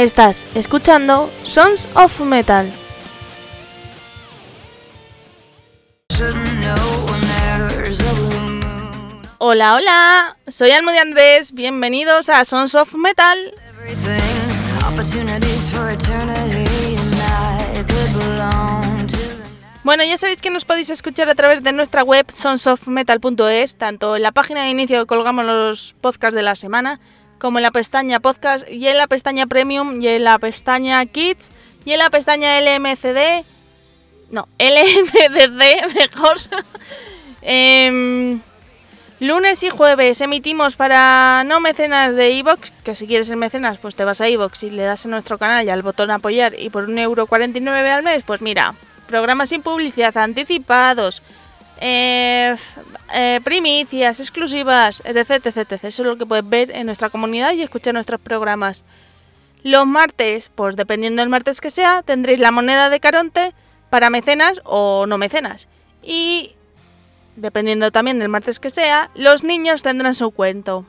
Estás escuchando Sons of Metal. Hola, hola, soy Almo de Andrés, bienvenidos a Sons of Metal. Bueno, ya sabéis que nos podéis escuchar a través de nuestra web sonsofmetal.es, tanto en la página de inicio que colgamos los podcasts de la semana, como en la pestaña podcast y en la pestaña premium y en la pestaña kids y en la pestaña LMCD. No, LMDD mejor. Em, lunes y jueves emitimos para no mecenas de iVox, que si quieres ser mecenas, pues te vas a iVox y le das a nuestro canal y al botón apoyar y por 1,49€ al mes, pues mira, programas sin publicidad anticipados, eh, eh, primicias exclusivas, etc, etc, Eso es lo que puedes ver en nuestra comunidad y escuchar nuestros programas. Los martes, pues dependiendo del martes que sea, tendréis la moneda de Caronte para mecenas o no mecenas. Y dependiendo también del martes que sea, los niños tendrán su cuento.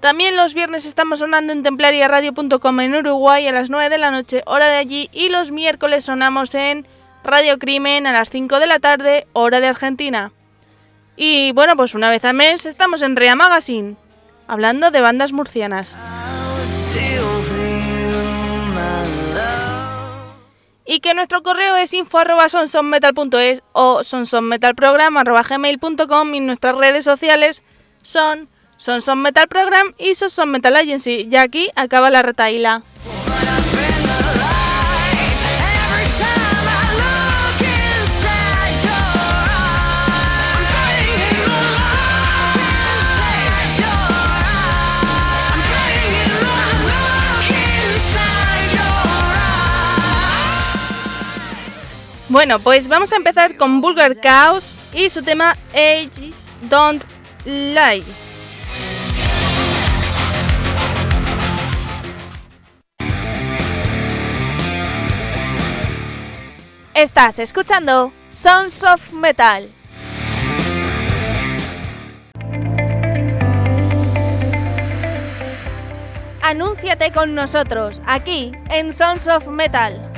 También los viernes estamos sonando en templariaradio.com en Uruguay a las 9 de la noche, hora de allí, y los miércoles sonamos en Radio Crimen a las 5 de la tarde, hora de Argentina. Y bueno, pues una vez al mes estamos en Rea Magazine, hablando de bandas murcianas. Y que nuestro correo es info arroba sonsonmetal.es o sonsonmetalprogram.gmail.com y nuestras redes sociales son sonsonmetalprogram y sonsonmetal agency. Y aquí acaba la retaila. Bueno, pues vamos a empezar con Vulgar Chaos y su tema Ages Don't Lie. Estás escuchando Sons of Metal. Anúnciate con nosotros aquí en Sons of Metal.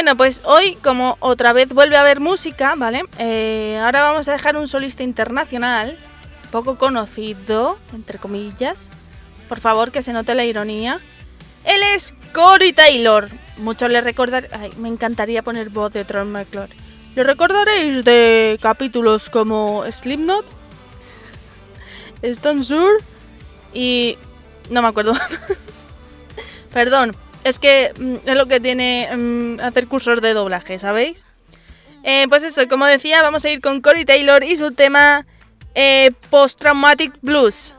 Bueno, pues hoy, como otra vez vuelve a haber música, ¿vale? Eh, ahora vamos a dejar un solista internacional, poco conocido, entre comillas. Por favor, que se note la ironía. Él es Cory Taylor. Muchos le recordar... Ay, me encantaría poner voz de Tron McClure. Lo recordaréis de capítulos como Slipknot, Stone Sur y... no me acuerdo. Perdón, es que mm, es lo que tiene mm, hacer cursos de doblaje, ¿sabéis? Eh, pues eso, como decía, vamos a ir con Cory Taylor y su tema eh, Post Traumatic Blues.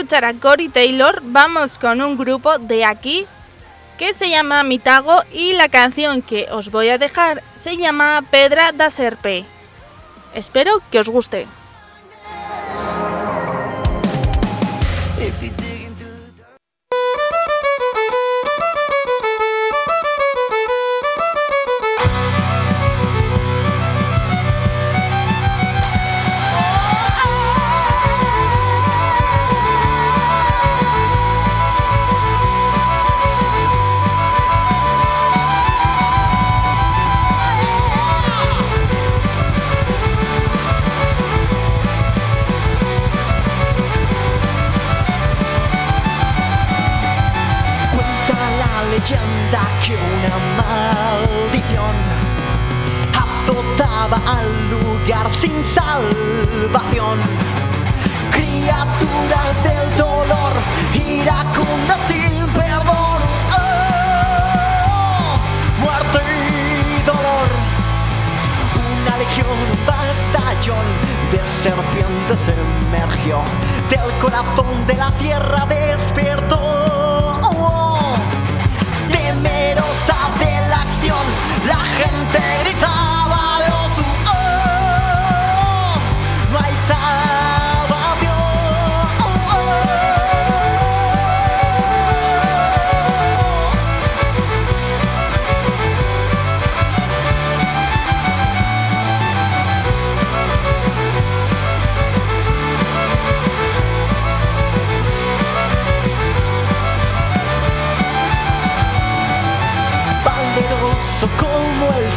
Escuchar a Cory Taylor, vamos con un grupo de aquí que se llama Mitago y la canción que os voy a dejar se llama Pedra da Serpe. Espero que os guste. De serpientes emergió del corazón de la tierra despertó.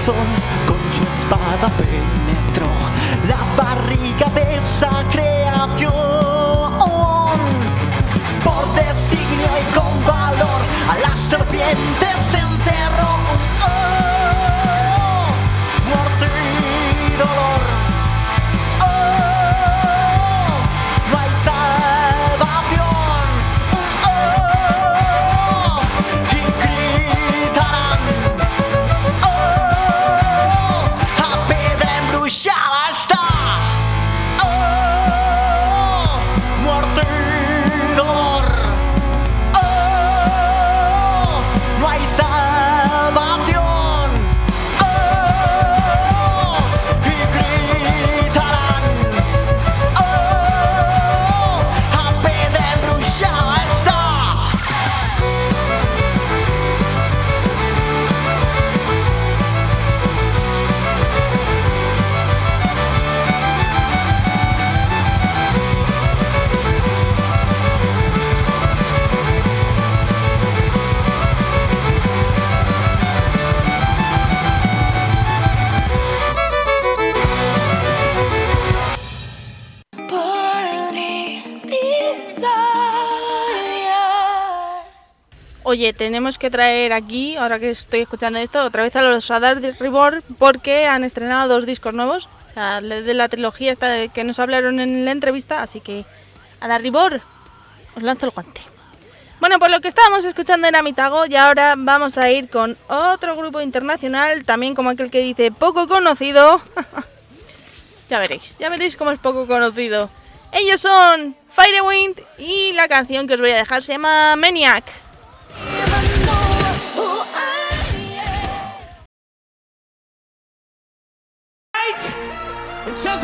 Con su espada penetró la barriga de esa creación. Oye, tenemos que traer aquí, ahora que estoy escuchando esto, otra vez a los Adar Reborn porque han estrenado dos discos nuevos, de la trilogía esta que nos hablaron en la entrevista, así que Adar Reborn, os lanzo el guante. Bueno, pues lo que estábamos escuchando era Mitago y ahora vamos a ir con otro grupo internacional, también como aquel que dice poco conocido. ya veréis, ya veréis cómo es poco conocido. Ellos son Firewind y la canción que os voy a dejar se llama Maniac. Right? It says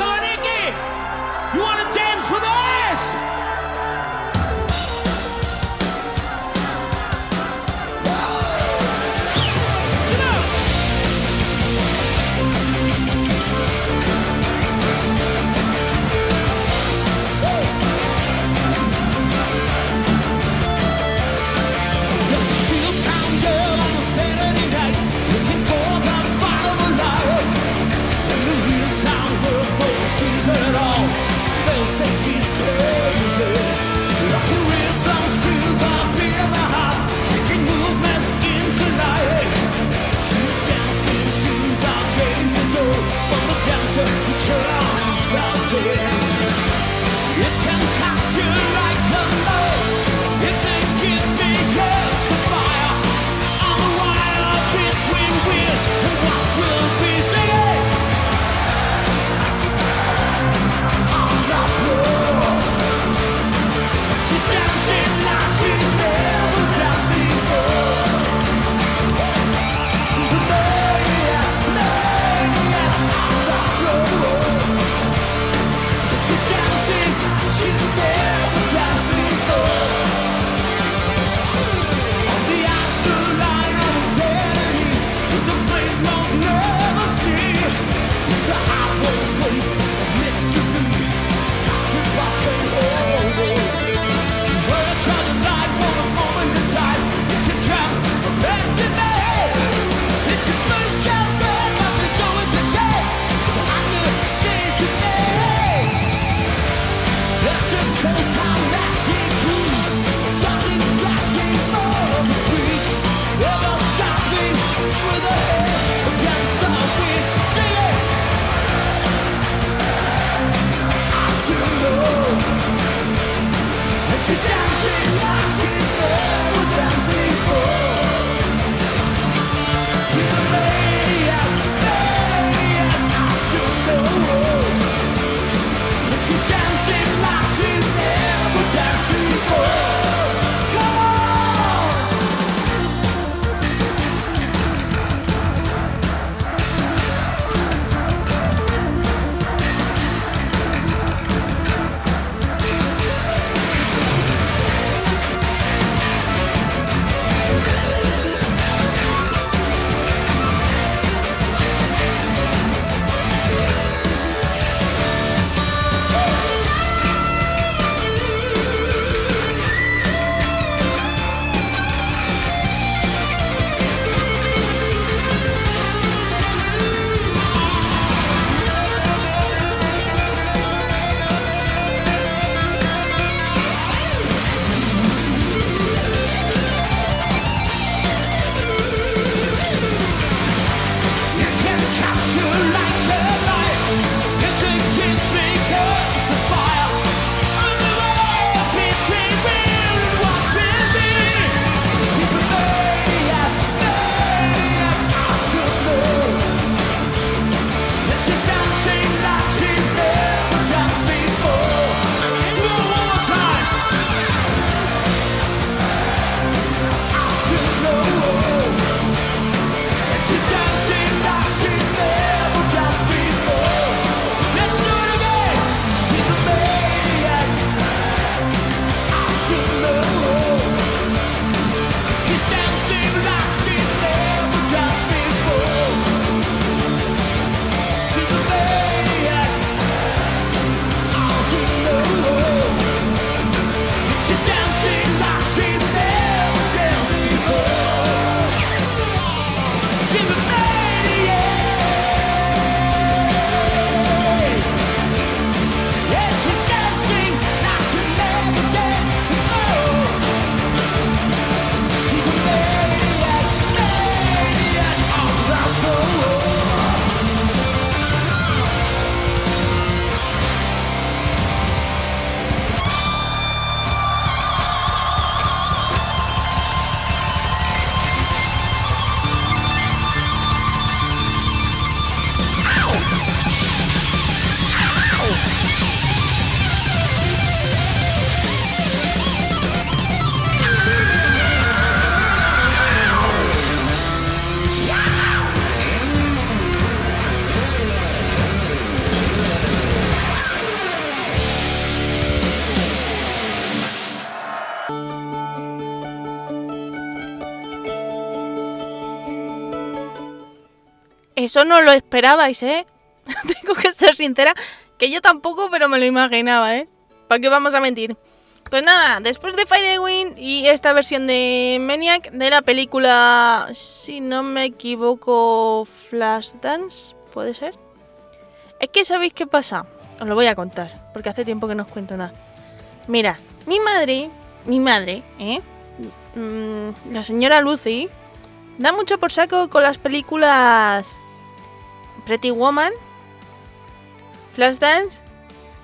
Eso no lo esperabais, ¿eh? Tengo que ser sincera, que yo tampoco, pero me lo imaginaba, ¿eh? ¿Para qué vamos a mentir? Pues nada, después de Firewind y esta versión de Maniac de la película, si no me equivoco, Flashdance, ¿puede ser? Es que sabéis qué pasa, os lo voy a contar, porque hace tiempo que no os cuento nada. Mira, mi madre, mi madre, ¿eh? Mm, la señora Lucy, da mucho por saco con las películas Pretty Woman, Flashdance,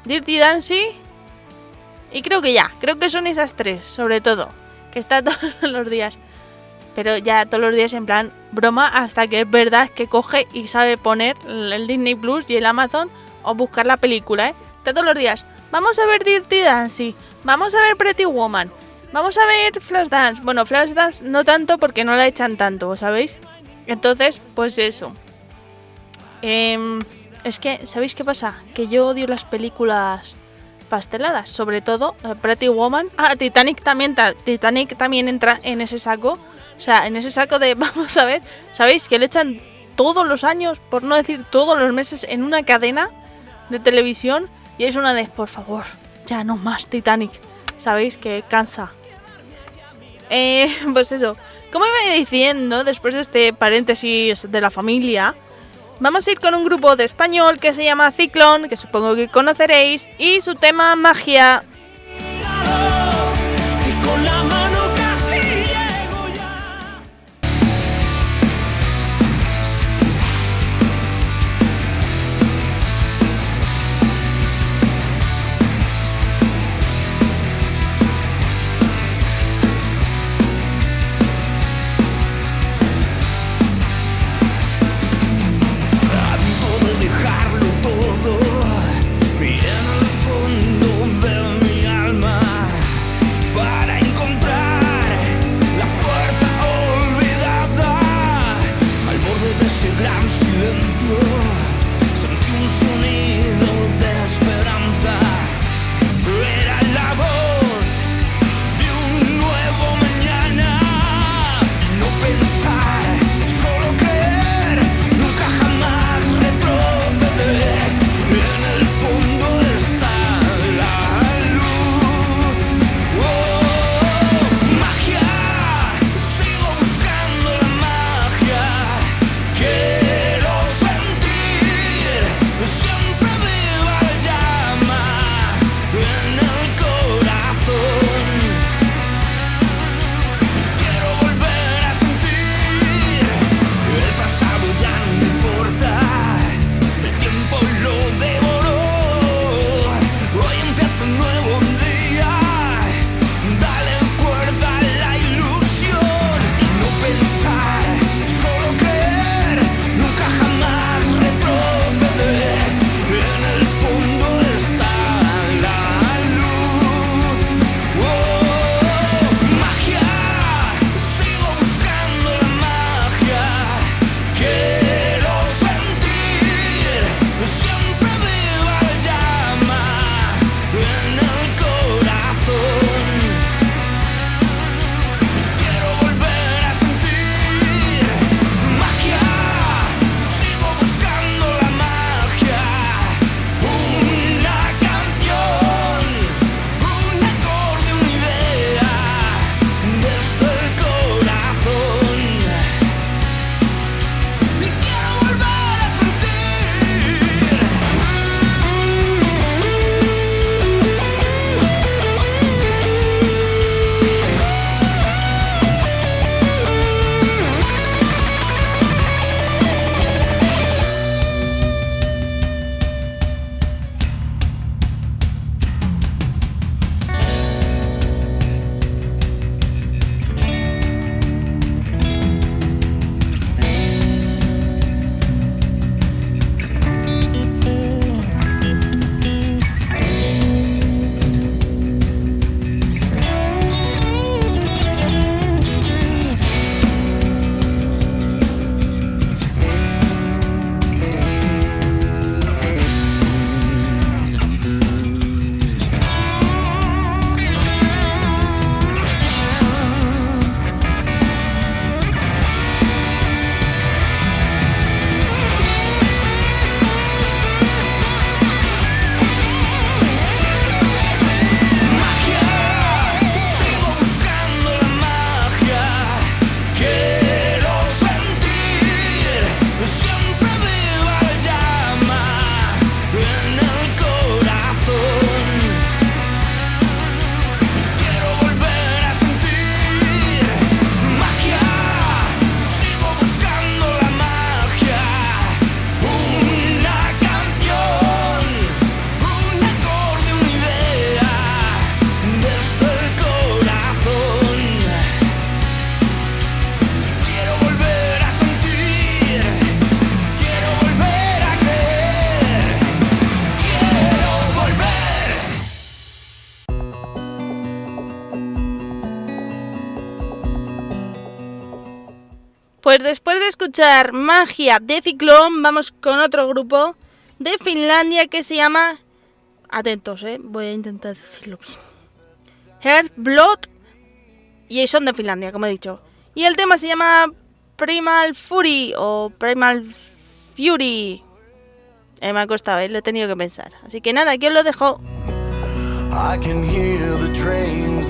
Dirty Dancing y creo que ya, creo que son esas tres, sobre todo, que está todos los días. Pero ya todos los días en plan broma hasta que es verdad que coge y sabe poner el Disney Plus y el Amazon o buscar la película, ¿eh? Está todos los días. Vamos a ver Dirty Dancing, vamos a ver Pretty Woman, vamos a ver Flashdance. Bueno, Flashdance no tanto porque no la echan tanto, ¿sabéis? Entonces, pues eso. Em, es que, ¿sabéis qué pasa? Que yo odio las películas pasteladas, sobre todo eh, Pretty Woman. Ah, Titanic también, Titanic también entra en ese saco. O sea, en ese saco de, vamos a ver, ¿sabéis que le echan todos los años, por no decir todos los meses, en una cadena de televisión? Y es una de, por favor, ya no más Titanic. ¿Sabéis que cansa? Eh, pues eso. Como iba diciendo, después de este paréntesis de la familia, Vamos a ir con un grupo de español que se llama Ciclón, que supongo que conoceréis, y su tema Magia. Magia de Ciclón, vamos con otro grupo de Finlandia que se llama... Atentos, eh, voy a intentar decirlo bien. Heart Blood y son de Finlandia, como he dicho. Y el tema se llama Primal Fury o Primal Fury. Eh, me ha costado, eh, lo he tenido que pensar. Así que nada, aquí os lo dejo. I can hear the trains.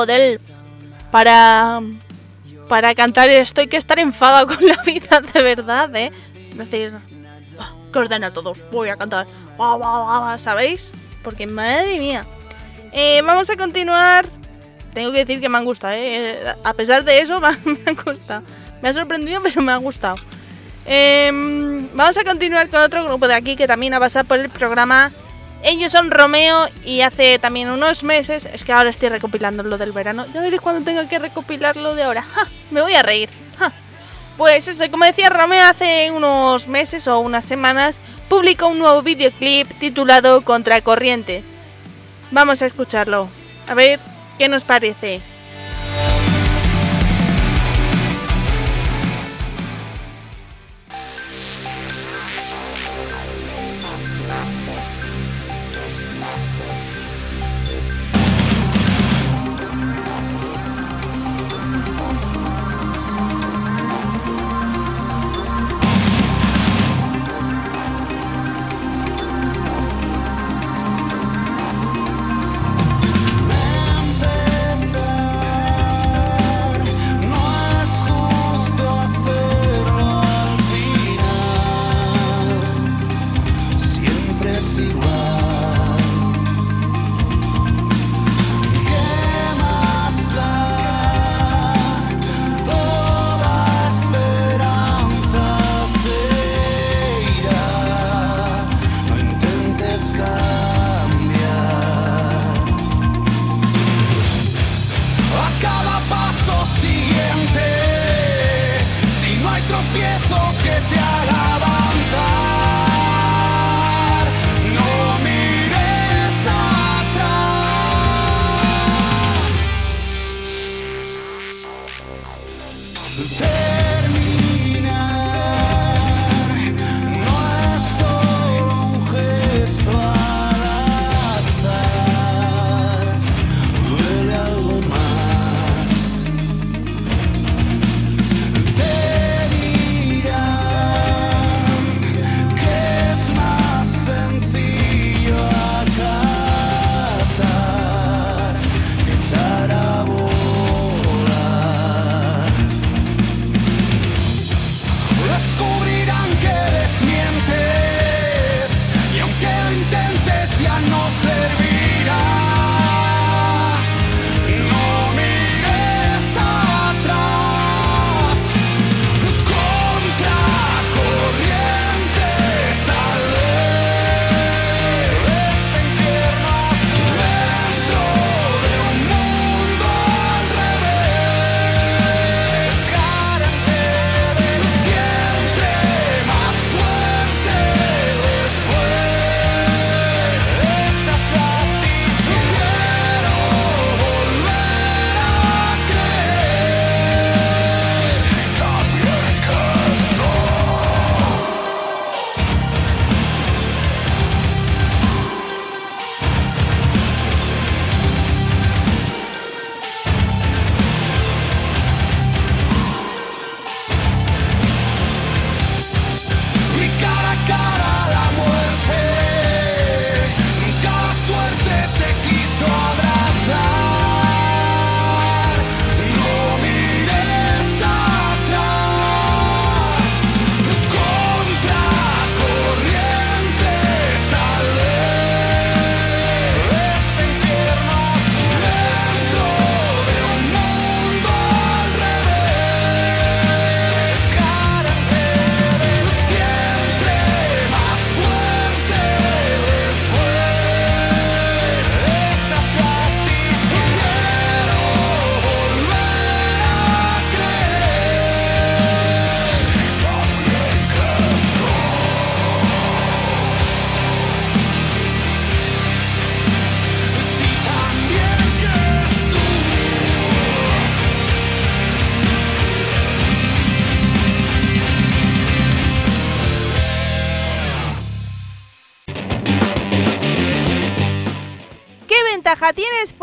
Joder, para, para cantar esto hay que estar enfadado con la vida de verdad, ¿eh? Decir, "Bah, que ordena a todos, voy a cantar, Guau, guau, guau", ¿sabéis? Porque madre mía. Eh, vamos a continuar. Tengo que decir que me han gustado, ¿eh? A pesar de eso, me han gustado. Me ha sorprendido, pero me ha gustado. Em, vamos a continuar con otro grupo de aquí que también ha pasado por el programa. Ellos son Romeo y hace también unos meses, es que ahora estoy recopilando lo del verano, ya veréis cuando tenga que recopilar lo de ahora. ¡Ja! Me voy a reír. Pues eso, como decía Romeo, hace unos meses o unas semanas publicó un nuevo videoclip titulado Contracorriente. Vamos a escucharlo. A ver qué nos parece.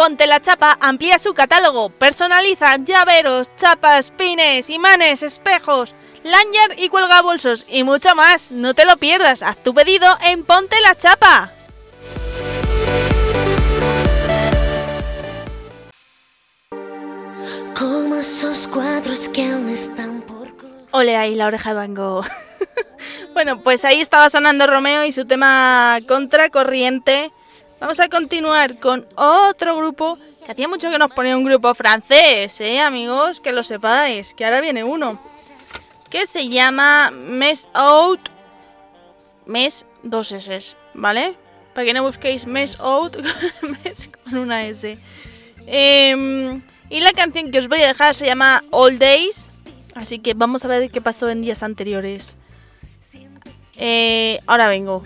Ponte la Chapa amplía su catálogo, personaliza llaveros, chapas, pines, imanes, espejos, lanyard y cuelgabolsos y mucho más. No te lo pierdas, haz tu pedido en Ponte la Chapa. Como esos cuadros que aún están por col- Ole ahí la oreja de Van Gogh. bueno, pues ahí estaba sonando Romeo y su tema Contracorriente. Vamos a continuar con otro grupo que hacía mucho que nos ponía un grupo francés, ¿eh, amigos? Que lo sepáis, que ahora viene uno. Que se llama Mess Out. Mes dos S, ¿vale? Para que no busquéis Mess Out mes con una S. Em, y la canción que os voy a dejar se llama All Days. Así que vamos a ver qué pasó en días anteriores. Eh, ahora vengo.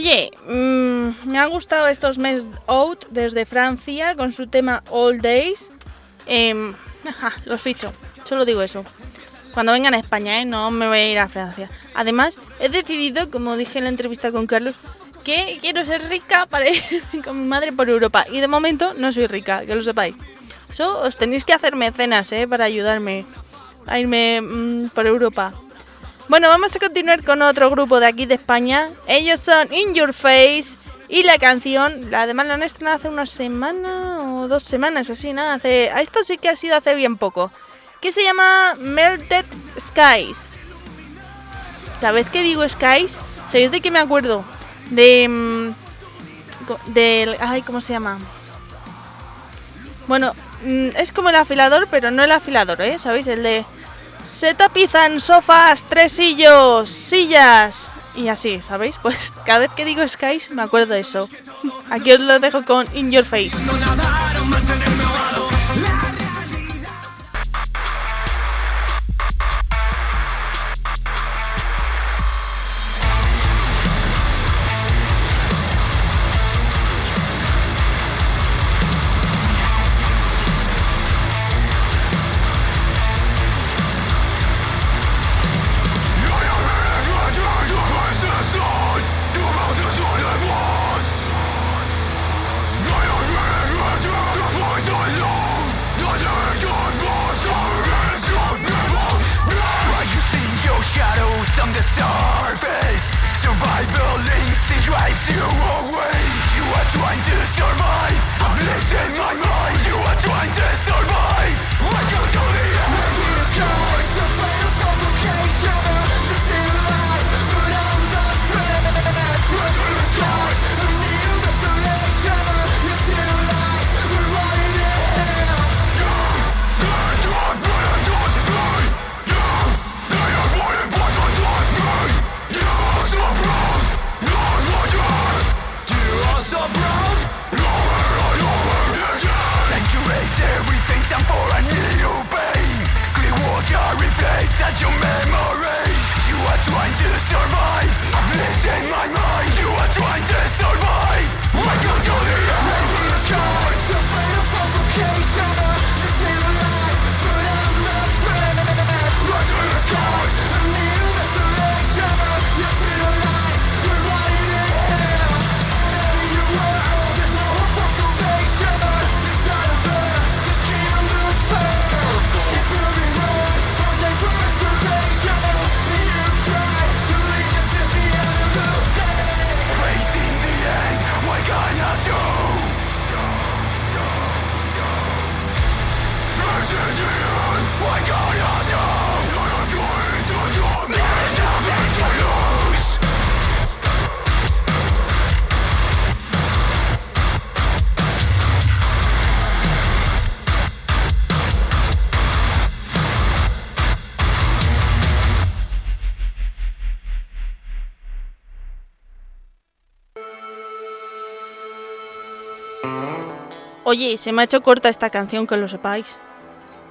Oye, mm, me han gustado estos Mes Out desde Francia con su tema All Days. Em, ajá, los ficho, solo digo eso. Cuando vengan a España, ¿eh? no me voy a ir a Francia. Además, he decidido, como dije en la entrevista con Carlos, que quiero ser rica para ir con mi madre por Europa. Y de momento no soy rica, que lo sepáis. Eso os tenéis que hacer mecenas, ¿eh? Para ayudarme a irme mm, por Europa. Bueno, vamos a continuar con otro grupo de aquí de España. Ellos son In Your Face y la canción, la además la han estrenado hace una semana o dos semanas, así, nada. Hace, esto sí que ha sido hace bien poco. Que se llama Melted Skies. La vez que digo Skies, ¿sabéis de qué me acuerdo? De. mm, del. Ay, ¿cómo se llama? Bueno, mm, es como el afilador, pero no el afilador, ¿eh? ¿Sabéis? El de. Se tapizan sofás, tresillos, sillas. Y así, ¿sabéis? Pues cada vez que digo skies me acuerdo de eso. Aquí os lo dejo con In Your Face. On the surface Survival instinct drives you away. You are trying to survive Oye, se me ha hecho corta esta canción, que lo sepáis.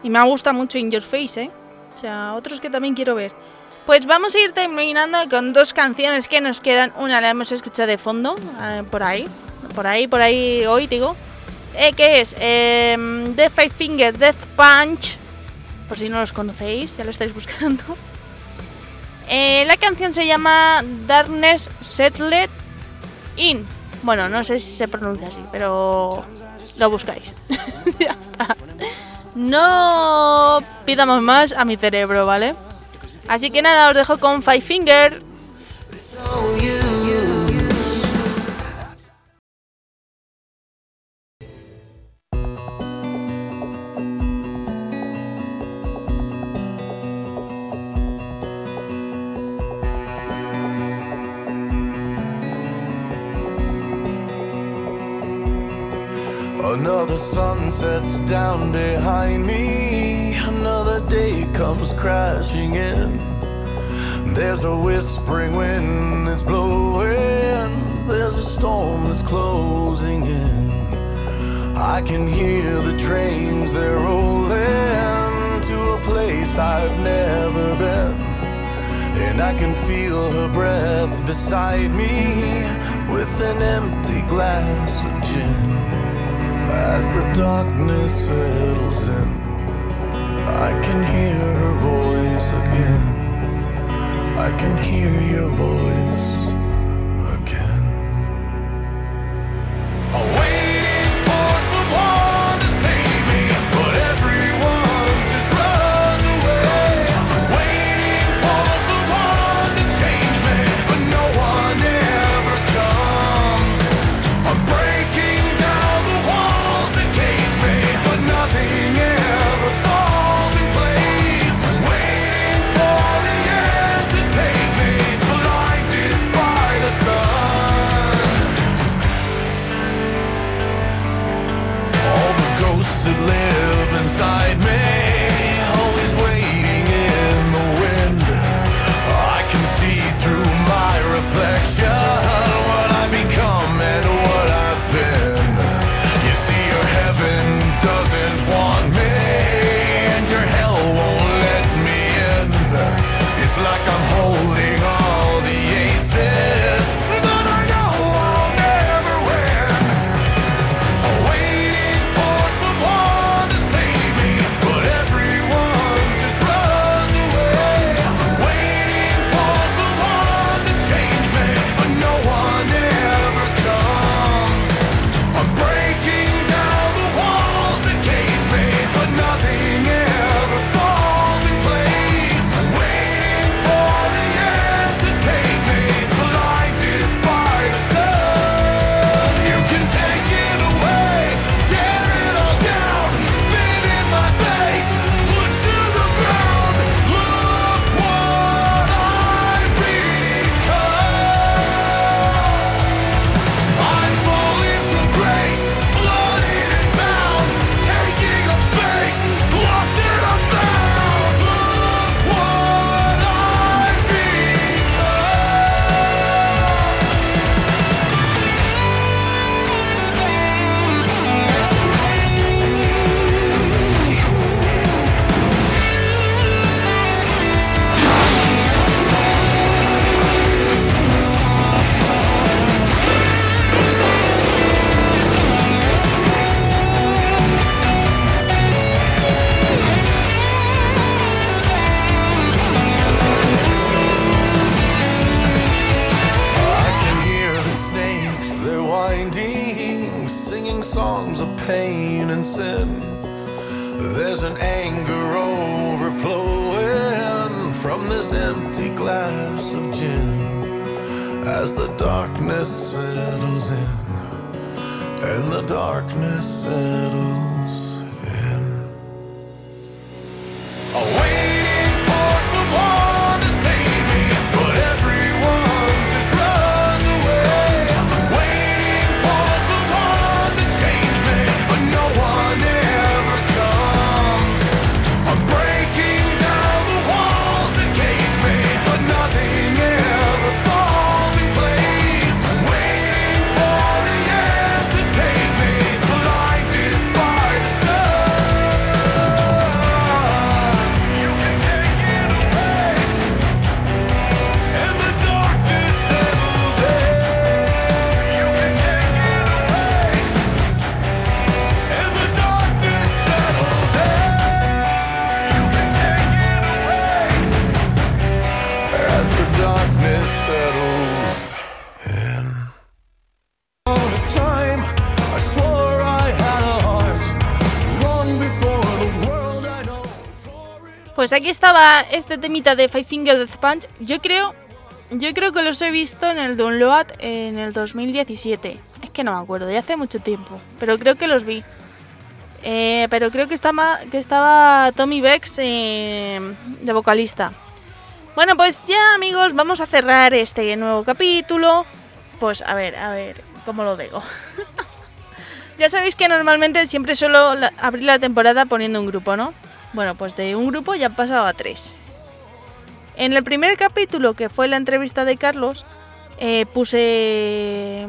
Y me ha gustado mucho In Your Face, ¿eh? O sea, otros que también quiero ver. Pues vamos a ir terminando con dos canciones que nos quedan. Una la hemos escuchado de fondo, eh, por ahí. Por ahí, por ahí, hoy digo. Eh, que es eh, Death Five Finger Death Punch. Por si no los conocéis, ya lo estáis buscando. Eh, la canción se llama Darkness Settled In. Bueno, no sé si se pronuncia así, pero lo buscáis. No pidamos más a mi cerebro, ¿vale? Así que nada, os dejo con Five Finger. Another sun sets down behind me. Another day comes crashing in. There's a whispering wind that's blowing. There's a storm that's closing in. I can hear the trains, they're rolling to a place I've never been. And I can feel her breath beside me. with an empty glass of gin. As the darkness settles in, I can hear her voice again. I can hear your voice Pues aquí estaba este temita de Five Finger Death Punch. Yo creo, yo creo que los he visto en el download en el 2017. Es que no me acuerdo, ya hace mucho tiempo, pero creo que los vi. Eh, pero creo que estaba, que estaba Tommy Bex eh, de vocalista. Bueno, pues ya amigos, vamos a cerrar este nuevo capítulo. Pues a ver, a ver, ¿cómo lo digo? ya sabéis que normalmente siempre suelo abrir la temporada poniendo un grupo, ¿no? Bueno, pues de un grupo ya han pasado a tres. En el primer capítulo, que fue la entrevista de Carlos, eh, puse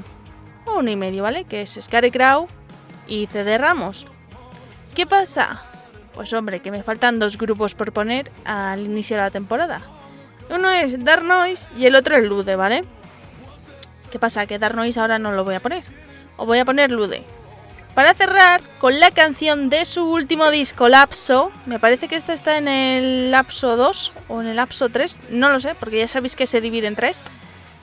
uno y medio, ¿vale? Que es Scarecrow y CD Ramos. ¿Qué pasa? Pues hombre, que me faltan dos grupos por poner al inicio de la temporada. Uno es Dark Noise y el otro es Lude, ¿vale? ¿Qué pasa? Que Dark Noise ahora no lo voy a poner. O voy a poner Lude. Para cerrar con la canción de su último disco, Lapso. Me parece que esta está en el Lapso 2 o en el Lapso 3. No lo sé, porque ya sabéis que se divide en tres.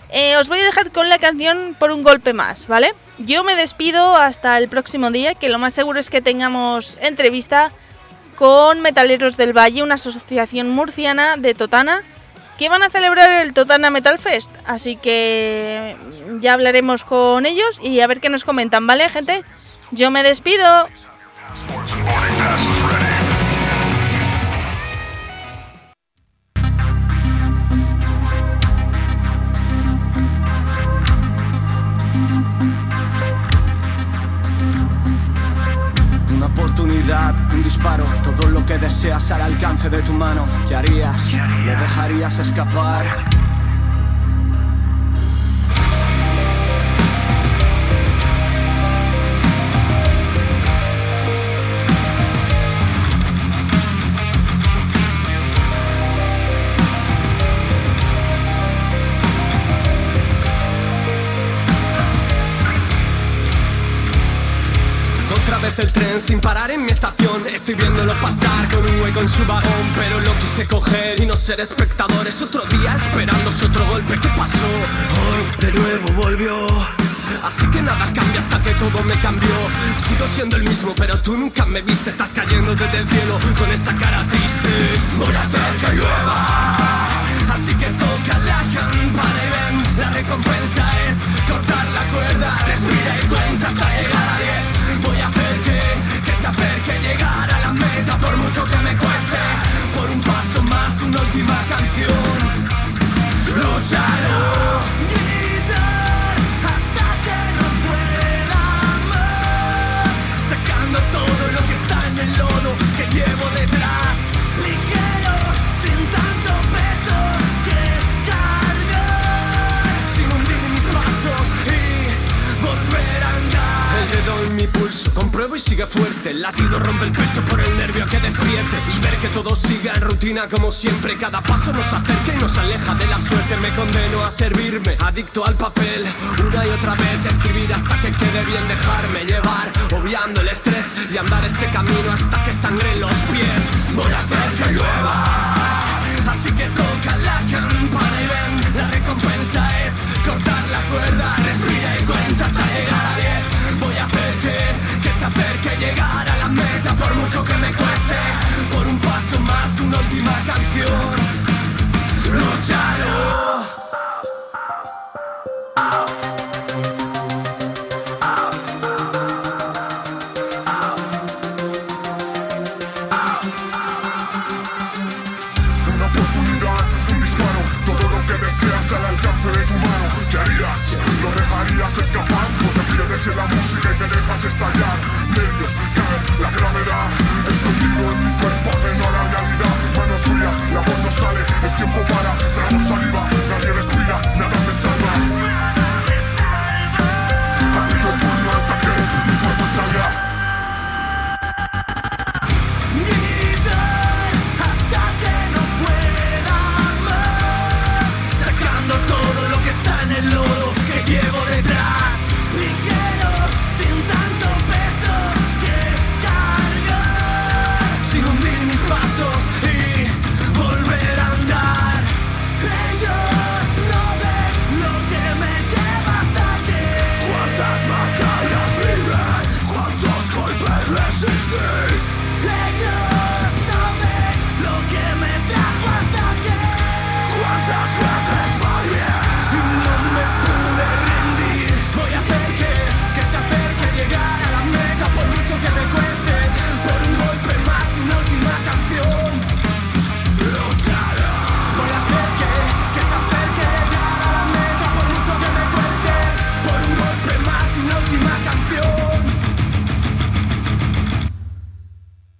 Eh, os voy a dejar con la canción por un golpe más, ¿vale? Yo me despido hasta el próximo día, que lo más seguro es que tengamos entrevista con Metaleros del Valle, una asociación murciana de Totana, que van a celebrar el Totana Metal Fest. Así que ya hablaremos con ellos y a ver qué nos comentan, ¿vale, gente? Yo me despido. Una oportunidad, un disparo, todo lo que deseas al alcance de tu mano. ¿Qué harías? ¿Le dejarías escapar? Vez el tren sin parar en mi estación. Estoy viéndolo pasar con un hueco en su vagón Pero lo quise coger y no ser espectador. Es otro día esperándose otro golpe ¿Qué pasó? Hoy de nuevo volvió. Así que nada cambia hasta que todo me cambió. Sigo siendo el mismo pero tú nunca me viste. Estás cayendo desde el cielo con esa cara triste. Voy a hacer que llueva. Así que toca la campana y ven. La recompensa es cortar la cuerda. Respira y cuenta hasta llegar a 10 Voy a que, que acerque llegar a la meta Por mucho que me cueste Por un paso más, una última canción. Lucharé Gritar hasta que no pueda más Sacando todo lo que está en el lodo que llevo detrás en mi pulso, compruebo y sigue fuerte. El latido rompe el pecho por el nervio que despierte. Y ver que todo siga en rutina como siempre. Cada paso nos acerca y nos aleja de la suerte. Me condeno a servirme, adicto al papel. Una y otra vez escribir hasta que quede bien Dejarme llevar, obviando el estrés Y andar este camino hasta que sangre los pies. Voy a hacer que llueva Así que toca la campana y ven. La recompensa es cortar la cuerda Paso más, una última canción